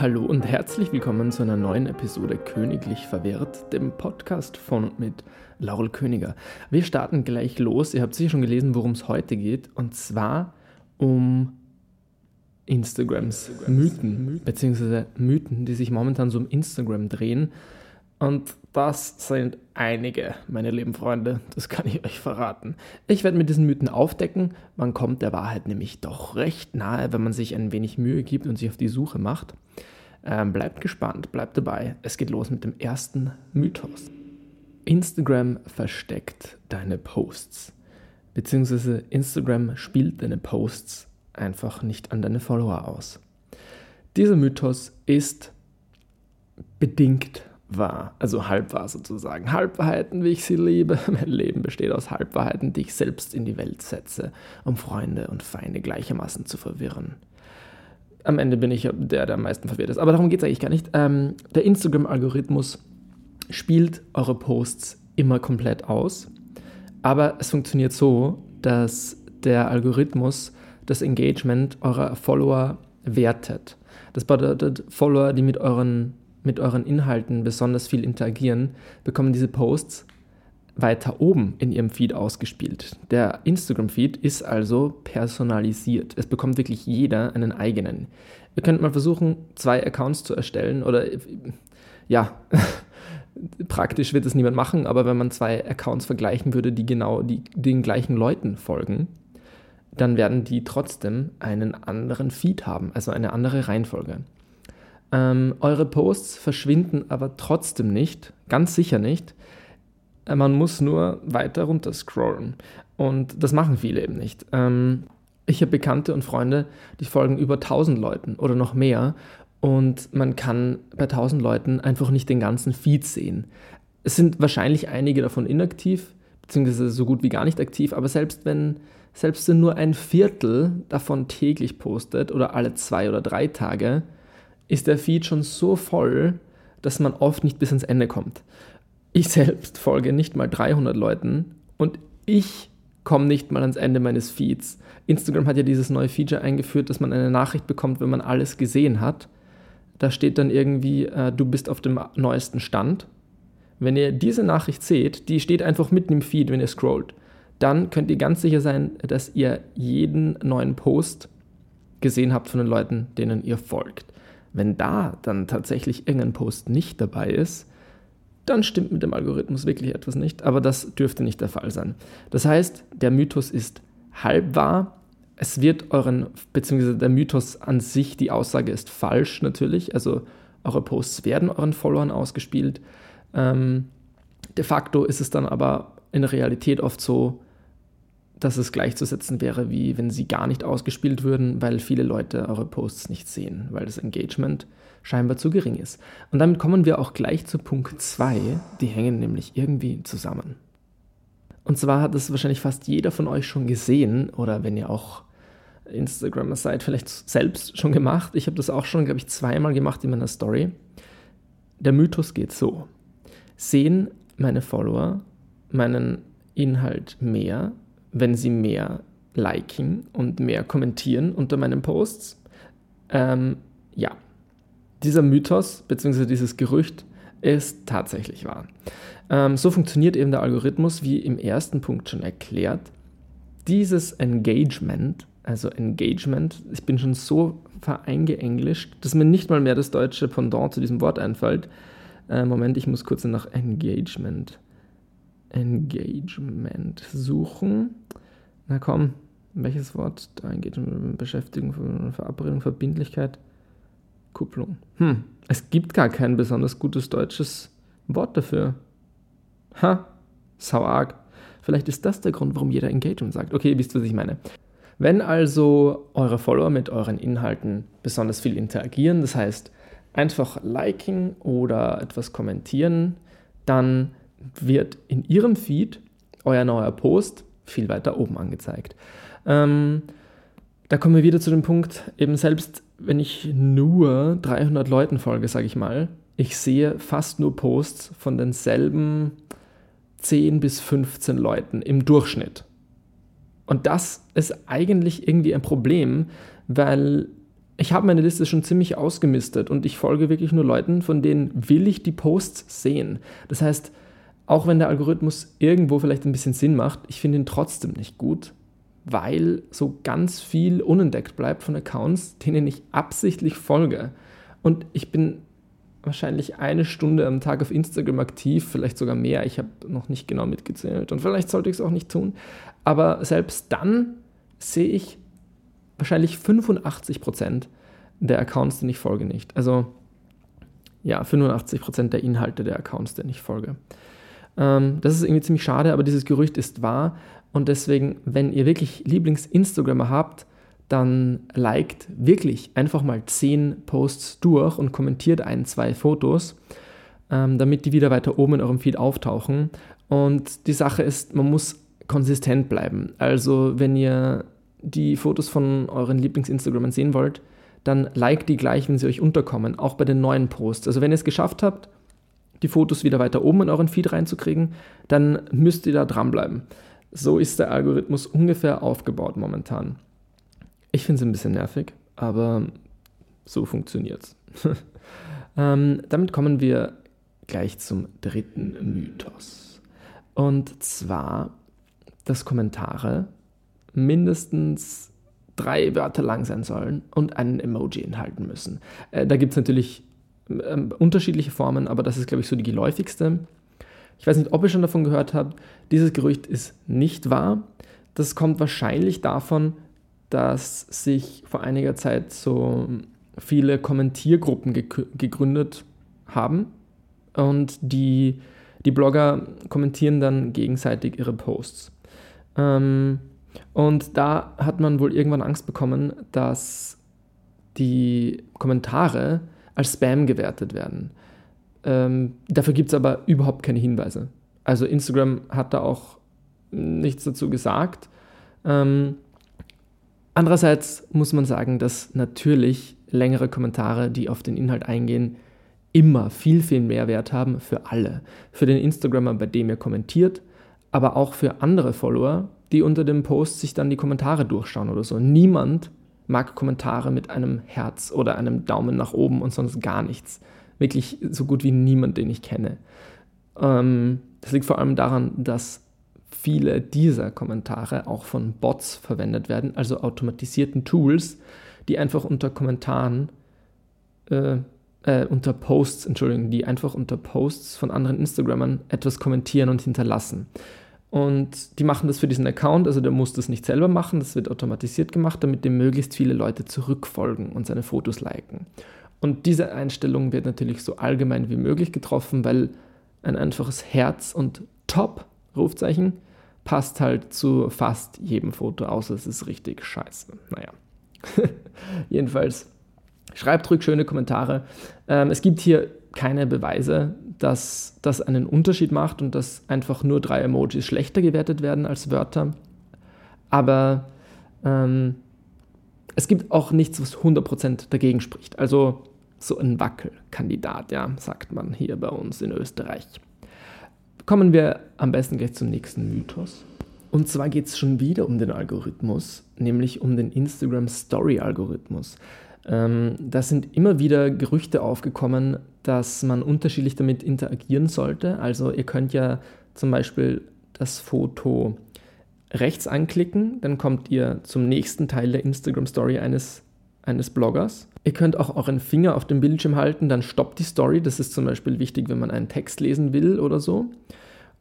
Hallo und herzlich willkommen zu einer neuen Episode Königlich Verwehrt, dem Podcast von und mit Laurel Königer. Wir starten gleich los. Ihr habt sicher schon gelesen, worum es heute geht, und zwar um Instagrams Mythen, beziehungsweise Mythen, die sich momentan so um Instagram drehen. Und das sind einige, meine lieben Freunde, das kann ich euch verraten. Ich werde mit diesen Mythen aufdecken, man kommt der Wahrheit nämlich doch recht nahe, wenn man sich ein wenig Mühe gibt und sich auf die Suche macht. Ähm, bleibt gespannt, bleibt dabei. Es geht los mit dem ersten Mythos. Instagram versteckt deine Posts. Beziehungsweise Instagram spielt deine Posts einfach nicht an deine Follower aus. Dieser Mythos ist bedingt wahr, also halbwahr sozusagen. Halbwahrheiten, wie ich sie liebe. Mein Leben besteht aus Halbwahrheiten, die ich selbst in die Welt setze, um Freunde und Feinde gleichermaßen zu verwirren. Am Ende bin ich der, der am meisten verwirrt ist. Aber darum geht es eigentlich gar nicht. Ähm, der Instagram-Algorithmus spielt eure Posts immer komplett aus. Aber es funktioniert so, dass der Algorithmus das Engagement eurer Follower wertet. Das bedeutet, Follower, die mit euren mit euren Inhalten besonders viel interagieren, bekommen diese Posts weiter oben in ihrem Feed ausgespielt. Der Instagram-Feed ist also personalisiert. Es bekommt wirklich jeder einen eigenen. Ihr könnt mal versuchen, zwei Accounts zu erstellen oder ja, praktisch wird es niemand machen, aber wenn man zwei Accounts vergleichen würde, die genau die, den gleichen Leuten folgen, dann werden die trotzdem einen anderen Feed haben, also eine andere Reihenfolge. Ähm, eure Posts verschwinden aber trotzdem nicht, ganz sicher nicht. Äh, man muss nur weiter runter scrollen. Und das machen viele eben nicht. Ähm, ich habe Bekannte und Freunde, die folgen über 1000 Leuten oder noch mehr. Und man kann bei 1000 Leuten einfach nicht den ganzen Feed sehen. Es sind wahrscheinlich einige davon inaktiv, beziehungsweise so gut wie gar nicht aktiv, aber selbst wenn, selbst wenn nur ein Viertel davon täglich postet oder alle zwei oder drei Tage, ist der Feed schon so voll, dass man oft nicht bis ans Ende kommt. Ich selbst folge nicht mal 300 Leuten und ich komme nicht mal ans Ende meines Feeds. Instagram hat ja dieses neue Feature eingeführt, dass man eine Nachricht bekommt, wenn man alles gesehen hat. Da steht dann irgendwie, äh, du bist auf dem neuesten Stand. Wenn ihr diese Nachricht seht, die steht einfach mitten im Feed, wenn ihr scrollt, dann könnt ihr ganz sicher sein, dass ihr jeden neuen Post gesehen habt von den Leuten, denen ihr folgt. Wenn da dann tatsächlich irgendein Post nicht dabei ist, dann stimmt mit dem Algorithmus wirklich etwas nicht, aber das dürfte nicht der Fall sein. Das heißt, der Mythos ist halb wahr, es wird euren, beziehungsweise der Mythos an sich, die Aussage ist falsch natürlich, also eure Posts werden euren Followern ausgespielt. Ähm, de facto ist es dann aber in der Realität oft so, dass es gleichzusetzen wäre, wie wenn sie gar nicht ausgespielt würden, weil viele Leute eure Posts nicht sehen, weil das Engagement scheinbar zu gering ist. Und damit kommen wir auch gleich zu Punkt 2, die hängen nämlich irgendwie zusammen. Und zwar hat es wahrscheinlich fast jeder von euch schon gesehen, oder wenn ihr auch Instagramer seid, vielleicht selbst schon gemacht. Ich habe das auch schon, glaube ich, zweimal gemacht in meiner Story. Der Mythos geht so. Sehen meine Follower meinen Inhalt mehr wenn sie mehr liken und mehr kommentieren unter meinen Posts. Ähm, ja, dieser Mythos bzw. dieses Gerücht ist tatsächlich wahr. Ähm, so funktioniert eben der Algorithmus, wie im ersten Punkt schon erklärt. Dieses Engagement, also Engagement, ich bin schon so vereingeenglischt, dass mir nicht mal mehr das deutsche Pendant zu diesem Wort einfällt. Äh, Moment, ich muss kurz nach Engagement Engagement suchen. Na komm, welches Wort? Da Engagement, Beschäftigung, Verabredung, Verbindlichkeit, Kupplung. Hm, es gibt gar kein besonders gutes deutsches Wort dafür. Ha, sau arg. Vielleicht ist das der Grund, warum jeder Engagement sagt. Okay, ihr wisst, was ich meine. Wenn also eure Follower mit euren Inhalten besonders viel interagieren, das heißt einfach liken oder etwas kommentieren, dann wird in Ihrem Feed euer neuer Post viel weiter oben angezeigt. Ähm, da kommen wir wieder zu dem Punkt, eben selbst wenn ich nur 300 Leuten folge, sage ich mal, ich sehe fast nur Posts von denselben 10 bis 15 Leuten im Durchschnitt. Und das ist eigentlich irgendwie ein Problem, weil ich habe meine Liste schon ziemlich ausgemistet und ich folge wirklich nur Leuten, von denen will ich die Posts sehen. Das heißt, auch wenn der Algorithmus irgendwo vielleicht ein bisschen Sinn macht, ich finde ihn trotzdem nicht gut, weil so ganz viel unentdeckt bleibt von Accounts, denen ich absichtlich folge. Und ich bin wahrscheinlich eine Stunde am Tag auf Instagram aktiv, vielleicht sogar mehr. Ich habe noch nicht genau mitgezählt und vielleicht sollte ich es auch nicht tun. Aber selbst dann sehe ich wahrscheinlich 85 Prozent der Accounts, denen ich folge, nicht. Also ja, 85 Prozent der Inhalte der Accounts, denen ich folge. Ähm, das ist irgendwie ziemlich schade, aber dieses Gerücht ist wahr. Und deswegen, wenn ihr wirklich Lieblings-Instagrammer habt, dann liked wirklich einfach mal 10 Posts durch und kommentiert ein, zwei Fotos, ähm, damit die wieder weiter oben in eurem Feed auftauchen. Und die Sache ist, man muss konsistent bleiben. Also wenn ihr die Fotos von euren Lieblings-Instagrammern sehen wollt, dann liked die gleich, wenn sie euch unterkommen, auch bei den neuen Posts. Also wenn ihr es geschafft habt, die Fotos wieder weiter oben in euren Feed reinzukriegen, dann müsst ihr da dranbleiben. So ist der Algorithmus ungefähr aufgebaut momentan. Ich finde es ein bisschen nervig, aber so funktioniert es. ähm, damit kommen wir gleich zum dritten Mythos. Und zwar, dass Kommentare mindestens drei Wörter lang sein sollen und einen Emoji enthalten müssen. Äh, da gibt es natürlich äh, unterschiedliche Formen, aber das ist, glaube ich, so die geläufigste. Ich weiß nicht, ob ihr schon davon gehört habt. Dieses Gerücht ist nicht wahr. Das kommt wahrscheinlich davon, dass sich vor einiger Zeit so viele Kommentiergruppen gegründet haben und die, die Blogger kommentieren dann gegenseitig ihre Posts. Ähm, und da hat man wohl irgendwann Angst bekommen, dass die Kommentare als Spam gewertet werden. Ähm, dafür gibt es aber überhaupt keine Hinweise. Also Instagram hat da auch nichts dazu gesagt. Ähm, andererseits muss man sagen, dass natürlich längere Kommentare, die auf den Inhalt eingehen, immer viel, viel mehr Wert haben für alle. Für den Instagrammer, bei dem ihr kommentiert, aber auch für andere Follower, die unter dem Post sich dann die Kommentare durchschauen oder so. Niemand mag Kommentare mit einem Herz oder einem Daumen nach oben und sonst gar nichts. Wirklich so gut wie niemand, den ich kenne. Ähm, das liegt vor allem daran, dass viele dieser Kommentare auch von Bots verwendet werden, also automatisierten Tools, die einfach unter Kommentaren, äh, äh, unter Posts, Entschuldigung, die einfach unter Posts von anderen Instagrammern etwas kommentieren und hinterlassen. Und die machen das für diesen Account, also der muss das nicht selber machen, das wird automatisiert gemacht, damit dem möglichst viele Leute zurückfolgen und seine Fotos liken. Und diese Einstellung wird natürlich so allgemein wie möglich getroffen, weil ein einfaches Herz und Top, Rufzeichen, passt halt zu fast jedem Foto, außer es ist richtig scheiße. Naja. Jedenfalls, schreibt ruhig schöne Kommentare. Ähm, es gibt hier keine Beweise, dass das einen Unterschied macht und dass einfach nur drei Emojis schlechter gewertet werden als Wörter. Aber ähm, es gibt auch nichts, was 100% dagegen spricht. Also so ein Wackelkandidat, ja, sagt man hier bei uns in Österreich. Kommen wir am besten gleich zum nächsten Mythos. Und zwar geht es schon wieder um den Algorithmus, nämlich um den Instagram Story Algorithmus. Ähm, da sind immer wieder Gerüchte aufgekommen, dass man unterschiedlich damit interagieren sollte. Also ihr könnt ja zum Beispiel das Foto rechts anklicken, dann kommt ihr zum nächsten Teil der Instagram Story eines, eines Bloggers. Ihr könnt auch euren Finger auf dem Bildschirm halten, dann stoppt die Story. Das ist zum Beispiel wichtig, wenn man einen Text lesen will oder so.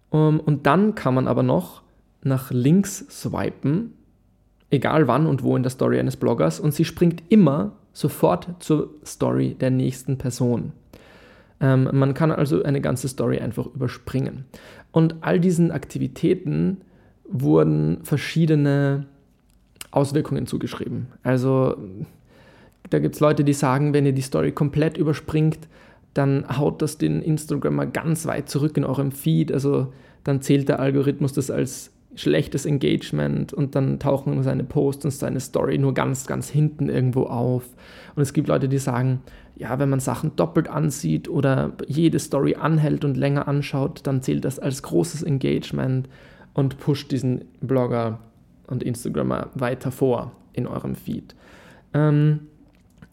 Um, und dann kann man aber noch nach links swipen, egal wann und wo in der Story eines Bloggers, und sie springt immer sofort zur Story der nächsten Person. Ähm, man kann also eine ganze Story einfach überspringen. Und all diesen Aktivitäten wurden verschiedene Auswirkungen zugeschrieben. Also da gibt es Leute, die sagen, wenn ihr die Story komplett überspringt, dann haut das den Instagrammer ganz weit zurück in eurem Feed. Also dann zählt der Algorithmus das als schlechtes Engagement und dann tauchen seine Posts und seine Story nur ganz, ganz hinten irgendwo auf. Und es gibt Leute, die sagen, ja, wenn man Sachen doppelt ansieht oder jede Story anhält und länger anschaut, dann zählt das als großes Engagement und pusht diesen Blogger und Instagrammer weiter vor in eurem Feed. Ähm,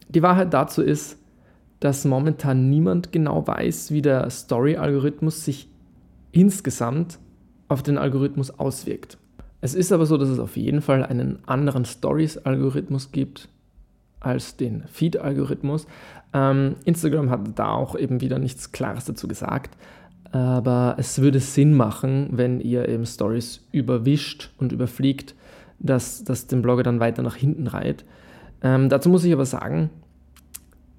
Die Wahrheit dazu ist, dass momentan niemand genau weiß, wie der Story-Algorithmus sich insgesamt auf den Algorithmus auswirkt. Es ist aber so, dass es auf jeden Fall einen anderen Stories-Algorithmus gibt als den Feed-Algorithmus. Ähm, Instagram hat da auch eben wieder nichts Klares dazu gesagt, aber es würde Sinn machen, wenn ihr eben Stories überwischt und überfliegt, dass das den Blogger dann weiter nach hinten reiht. Ähm, dazu muss ich aber sagen,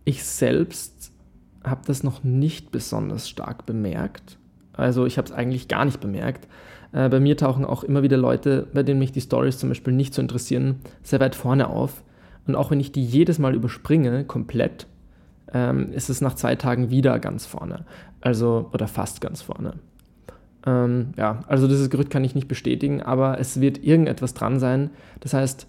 ich selbst habe das noch nicht besonders stark bemerkt. Also ich habe es eigentlich gar nicht bemerkt. Äh, bei mir tauchen auch immer wieder Leute, bei denen mich die Stories zum Beispiel nicht so interessieren, sehr weit vorne auf. Und auch wenn ich die jedes Mal überspringe, komplett, ähm, ist es nach zwei Tagen wieder ganz vorne. Also, oder fast ganz vorne. Ähm, ja, also dieses Gerücht kann ich nicht bestätigen, aber es wird irgendetwas dran sein. Das heißt,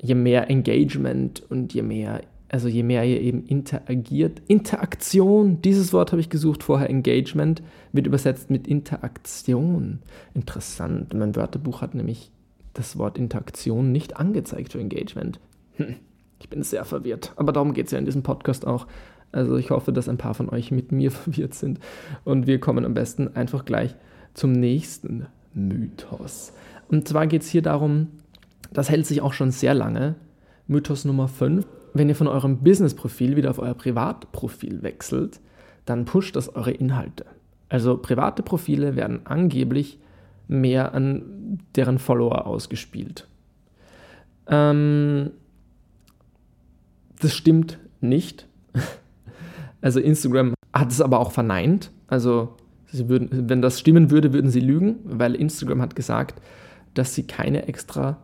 je mehr Engagement und je mehr, also je mehr ihr eben interagiert, Interaktion, dieses Wort habe ich gesucht vorher, Engagement, wird übersetzt mit Interaktion. Interessant. Mein Wörterbuch hat nämlich das Wort Interaktion nicht angezeigt für Engagement. Hm. Ich bin sehr verwirrt. Aber darum geht es ja in diesem Podcast auch. Also ich hoffe, dass ein paar von euch mit mir verwirrt sind. Und wir kommen am besten einfach gleich zum nächsten Mythos. Und zwar geht es hier darum, das hält sich auch schon sehr lange. Mythos Nummer 5. Wenn ihr von eurem Business-Profil wieder auf euer Privatprofil wechselt, dann pusht das eure Inhalte. Also private Profile werden angeblich mehr an deren Follower ausgespielt. Ähm, das stimmt nicht. Also Instagram hat es aber auch verneint. Also würden, wenn das stimmen würde, würden sie lügen, weil Instagram hat gesagt, dass sie keine extra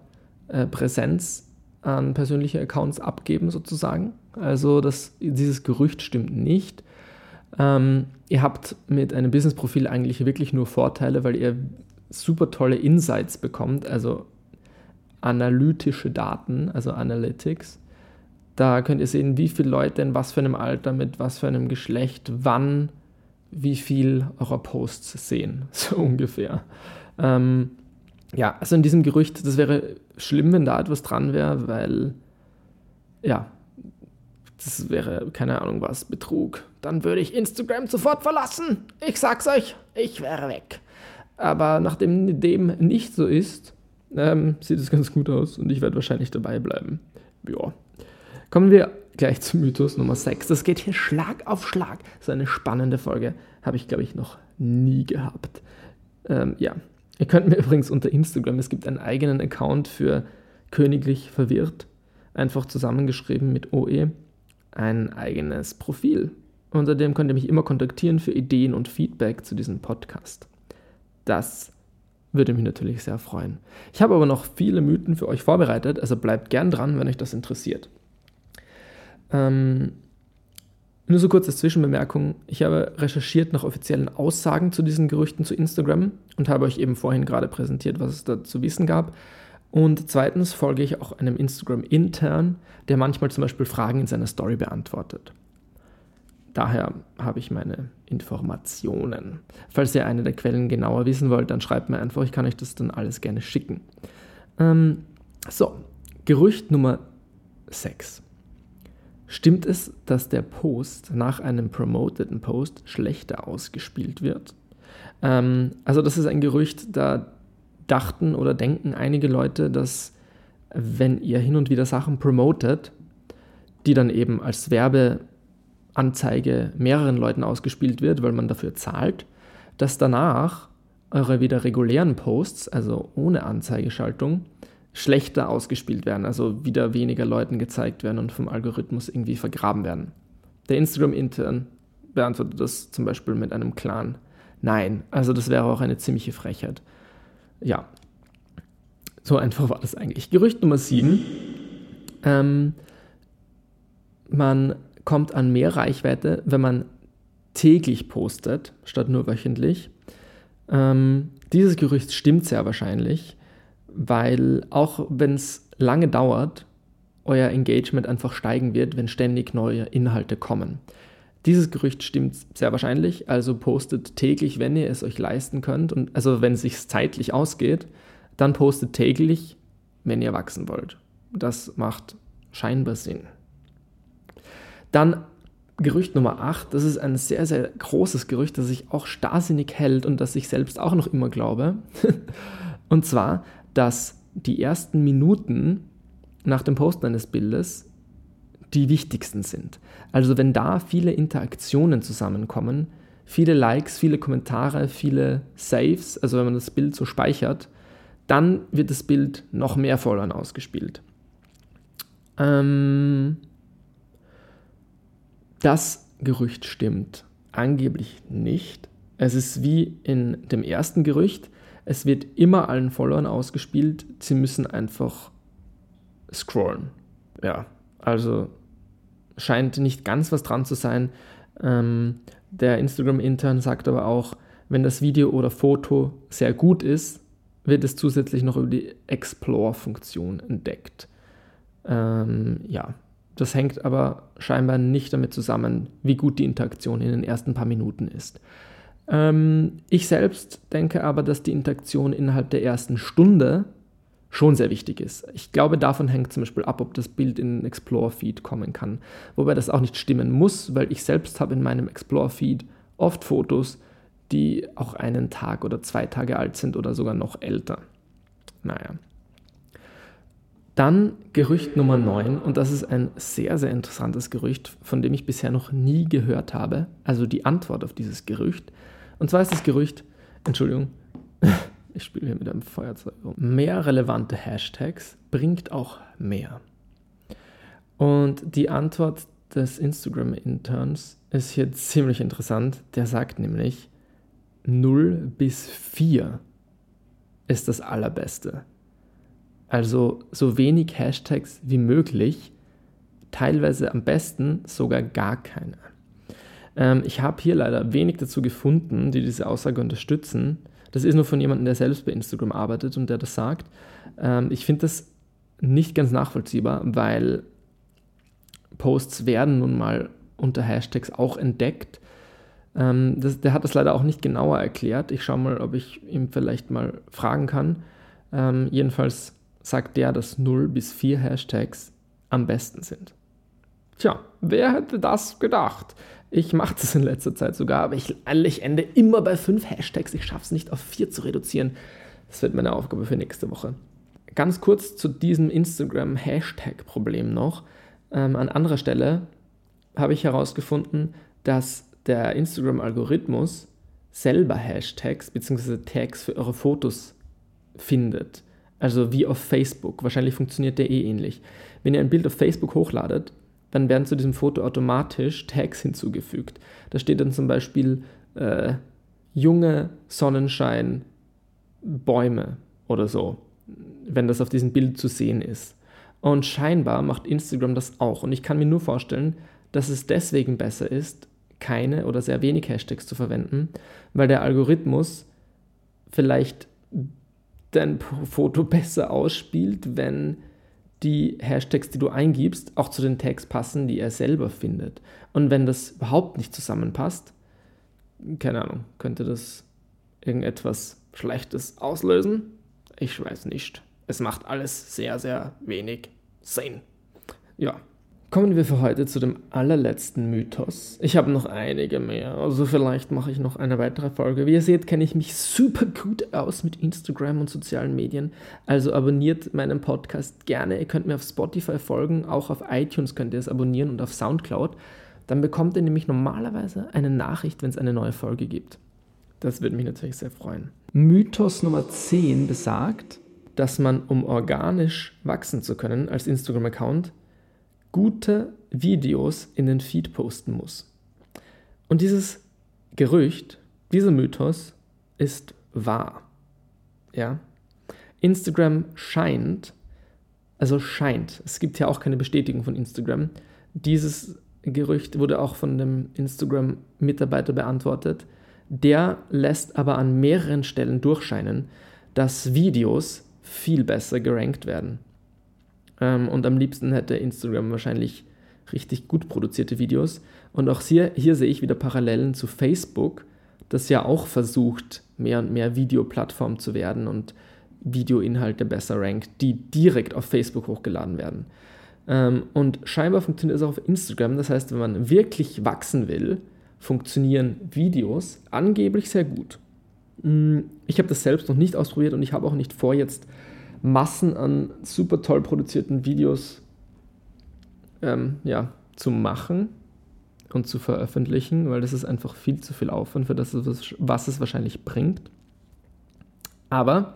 äh, Präsenz an persönliche Accounts abgeben sozusagen. Also das, dieses Gerücht stimmt nicht. Ähm, ihr habt mit einem Business-Profil eigentlich wirklich nur Vorteile, weil ihr super tolle Insights bekommt, also analytische Daten, also Analytics. Da könnt ihr sehen, wie viele Leute in was für einem Alter, mit was für einem Geschlecht, wann, wie viel eurer Posts sehen. So ungefähr. Ähm, ja, also in diesem Gerücht, das wäre schlimm, wenn da etwas dran wäre, weil, ja, das wäre, keine Ahnung was, Betrug. Dann würde ich Instagram sofort verlassen. Ich sag's euch, ich wäre weg. Aber nachdem dem nicht so ist, ähm, sieht es ganz gut aus und ich werde wahrscheinlich dabei bleiben. Ja. Kommen wir gleich zum Mythos Nummer 6. Das geht hier Schlag auf Schlag. So eine spannende Folge habe ich, glaube ich, noch nie gehabt. Ähm, ja, ihr könnt mir übrigens unter Instagram, es gibt einen eigenen Account für Königlich Verwirrt, einfach zusammengeschrieben mit OE, ein eigenes Profil. Unter dem könnt ihr mich immer kontaktieren für Ideen und Feedback zu diesem Podcast. Das würde mich natürlich sehr freuen. Ich habe aber noch viele Mythen für euch vorbereitet, also bleibt gern dran, wenn euch das interessiert. Ähm, nur so kurz als Zwischenbemerkung. Ich habe recherchiert nach offiziellen Aussagen zu diesen Gerüchten zu Instagram und habe euch eben vorhin gerade präsentiert, was es da zu wissen gab. Und zweitens folge ich auch einem Instagram-Intern, der manchmal zum Beispiel Fragen in seiner Story beantwortet. Daher habe ich meine Informationen. Falls ihr eine der Quellen genauer wissen wollt, dann schreibt mir einfach, ich kann euch das dann alles gerne schicken. Ähm, so, Gerücht Nummer 6. Stimmt es, dass der Post nach einem promoteten Post schlechter ausgespielt wird? Ähm, also das ist ein Gerücht, da dachten oder denken einige Leute, dass wenn ihr hin und wieder Sachen promotet, die dann eben als Werbeanzeige mehreren Leuten ausgespielt wird, weil man dafür zahlt, dass danach eure wieder regulären Posts, also ohne Anzeigeschaltung, schlechter ausgespielt werden, also wieder weniger Leuten gezeigt werden und vom Algorithmus irgendwie vergraben werden. Der Instagram-Intern beantwortet das zum Beispiel mit einem klaren Nein. Also das wäre auch eine ziemliche Frechheit. Ja, so einfach war das eigentlich. Gerücht Nummer 7. Ähm, man kommt an mehr Reichweite, wenn man täglich postet, statt nur wöchentlich. Ähm, dieses Gerücht stimmt sehr wahrscheinlich weil auch wenn es lange dauert, euer Engagement einfach steigen wird, wenn ständig neue Inhalte kommen. Dieses Gerücht stimmt sehr wahrscheinlich, also postet täglich, wenn ihr es euch leisten könnt, und also wenn es sich zeitlich ausgeht, dann postet täglich, wenn ihr wachsen wollt. Das macht scheinbar Sinn. Dann Gerücht Nummer 8, das ist ein sehr, sehr großes Gerücht, das sich auch starrsinnig hält und das ich selbst auch noch immer glaube. und zwar, dass die ersten Minuten nach dem Posten eines Bildes die wichtigsten sind. Also wenn da viele Interaktionen zusammenkommen, viele Likes, viele Kommentare, viele Saves, also wenn man das Bild so speichert, dann wird das Bild noch mehr Followern ausgespielt. Ähm, das Gerücht stimmt angeblich nicht. Es ist wie in dem ersten Gerücht, es wird immer allen Followern ausgespielt, sie müssen einfach scrollen. Ja, also scheint nicht ganz was dran zu sein. Ähm, der Instagram-Intern sagt aber auch, wenn das Video oder Foto sehr gut ist, wird es zusätzlich noch über die Explore-Funktion entdeckt. Ähm, ja, das hängt aber scheinbar nicht damit zusammen, wie gut die Interaktion in den ersten paar Minuten ist. Ähm, ich selbst denke aber, dass die Interaktion innerhalb der ersten Stunde schon sehr wichtig ist. Ich glaube, davon hängt zum Beispiel ab, ob das Bild in den Explore-Feed kommen kann. Wobei das auch nicht stimmen muss, weil ich selbst habe in meinem Explore-Feed oft Fotos, die auch einen Tag oder zwei Tage alt sind oder sogar noch älter. Naja. Dann Gerücht Nummer 9 und das ist ein sehr, sehr interessantes Gerücht, von dem ich bisher noch nie gehört habe. Also die Antwort auf dieses Gerücht. Und zwar ist das Gerücht, Entschuldigung, ich spiele hier mit einem Feuerzeug rum. Mehr relevante Hashtags bringt auch mehr. Und die Antwort des Instagram-Interns ist hier ziemlich interessant. Der sagt nämlich, 0 bis 4 ist das Allerbeste. Also so wenig Hashtags wie möglich, teilweise am besten sogar gar keine. Ähm, ich habe hier leider wenig dazu gefunden, die diese Aussage unterstützen. Das ist nur von jemandem, der selbst bei Instagram arbeitet und der das sagt. Ähm, ich finde das nicht ganz nachvollziehbar, weil Posts werden nun mal unter Hashtags auch entdeckt. Ähm, das, der hat das leider auch nicht genauer erklärt. Ich schaue mal, ob ich ihm vielleicht mal fragen kann. Ähm, jedenfalls sagt der, dass 0 bis 4 Hashtags am besten sind. Tja, wer hätte das gedacht? Ich mache das in letzter Zeit sogar, aber ich, ich ende immer bei fünf Hashtags. Ich schaffe es nicht auf vier zu reduzieren. Das wird meine Aufgabe für nächste Woche. Ganz kurz zu diesem Instagram-Hashtag-Problem noch. Ähm, an anderer Stelle habe ich herausgefunden, dass der Instagram-Algorithmus selber Hashtags bzw. Tags für eure Fotos findet. Also wie auf Facebook. Wahrscheinlich funktioniert der eh ähnlich. Wenn ihr ein Bild auf Facebook hochladet, dann werden zu diesem Foto automatisch Tags hinzugefügt. Da steht dann zum Beispiel äh, junge Sonnenschein Bäume oder so, wenn das auf diesem Bild zu sehen ist. Und scheinbar macht Instagram das auch. Und ich kann mir nur vorstellen, dass es deswegen besser ist, keine oder sehr wenig Hashtags zu verwenden, weil der Algorithmus vielleicht dein Foto besser ausspielt, wenn die Hashtags, die du eingibst, auch zu den Tags passen, die er selber findet. Und wenn das überhaupt nicht zusammenpasst, keine Ahnung, könnte das irgendetwas Schlechtes auslösen? Ich weiß nicht. Es macht alles sehr, sehr wenig Sinn. Ja, Kommen wir für heute zu dem allerletzten Mythos. Ich habe noch einige mehr, also vielleicht mache ich noch eine weitere Folge. Wie ihr seht, kenne ich mich super gut aus mit Instagram und sozialen Medien. Also abonniert meinen Podcast gerne. Ihr könnt mir auf Spotify folgen, auch auf iTunes könnt ihr es abonnieren und auf SoundCloud. Dann bekommt ihr nämlich normalerweise eine Nachricht, wenn es eine neue Folge gibt. Das würde mich natürlich sehr freuen. Mythos Nummer 10 besagt, dass man, um organisch wachsen zu können als Instagram-Account, gute Videos in den Feed posten muss. Und dieses Gerücht, dieser Mythos ist wahr. Ja? Instagram scheint, also scheint, es gibt ja auch keine Bestätigung von Instagram, dieses Gerücht wurde auch von dem Instagram-Mitarbeiter beantwortet. Der lässt aber an mehreren Stellen durchscheinen, dass Videos viel besser gerankt werden. Ähm, und am liebsten hätte Instagram wahrscheinlich richtig gut produzierte Videos. Und auch hier, hier sehe ich wieder Parallelen zu Facebook, das ja auch versucht, mehr und mehr Videoplattform zu werden und Videoinhalte besser rankt, die direkt auf Facebook hochgeladen werden. Ähm, und scheinbar funktioniert es auch auf Instagram. Das heißt, wenn man wirklich wachsen will, funktionieren Videos angeblich sehr gut. Mm, ich habe das selbst noch nicht ausprobiert und ich habe auch nicht vor, jetzt Massen an super toll produzierten Videos ähm, ja, zu machen und zu veröffentlichen, weil das ist einfach viel zu viel Aufwand für das, was es wahrscheinlich bringt. Aber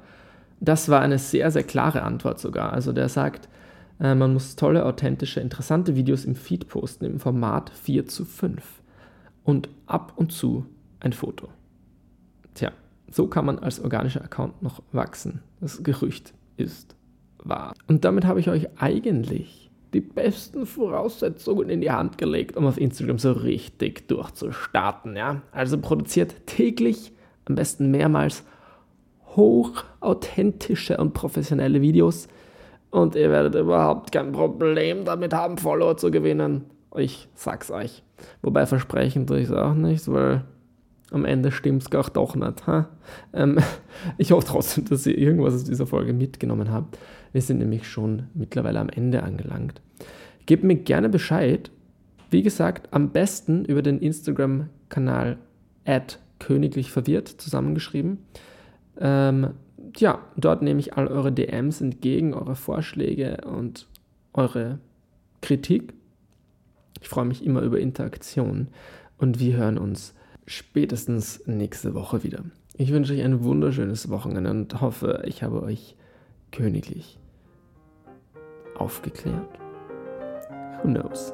das war eine sehr, sehr klare Antwort sogar. Also der sagt, äh, man muss tolle, authentische, interessante Videos im Feed posten, im Format 4 zu 5. Und ab und zu ein Foto. Tja, so kann man als organischer Account noch wachsen. Das Gerücht ist wahr. Und damit habe ich euch eigentlich die besten Voraussetzungen in die Hand gelegt, um auf Instagram so richtig durchzustarten. Ja? Also produziert täglich, am besten mehrmals, hochauthentische und professionelle Videos und ihr werdet überhaupt kein Problem damit haben, Follower zu gewinnen. Ich sag's euch. Wobei versprechen tue ich es auch nicht, weil am Ende stimmt es auch doch nicht. Ha? Ähm, ich hoffe trotzdem, dass ihr irgendwas aus dieser Folge mitgenommen habt. Wir sind nämlich schon mittlerweile am Ende angelangt. Gebt mir gerne Bescheid. Wie gesagt, am besten über den Instagram-Kanal königlich verwirrt zusammengeschrieben. Ähm, ja, dort nehme ich all eure DMs entgegen, eure Vorschläge und eure Kritik. Ich freue mich immer über Interaktion und wir hören uns spätestens nächste Woche wieder. Ich wünsche euch ein wunderschönes Wochenende und hoffe, ich habe euch königlich aufgeklärt. Who knows?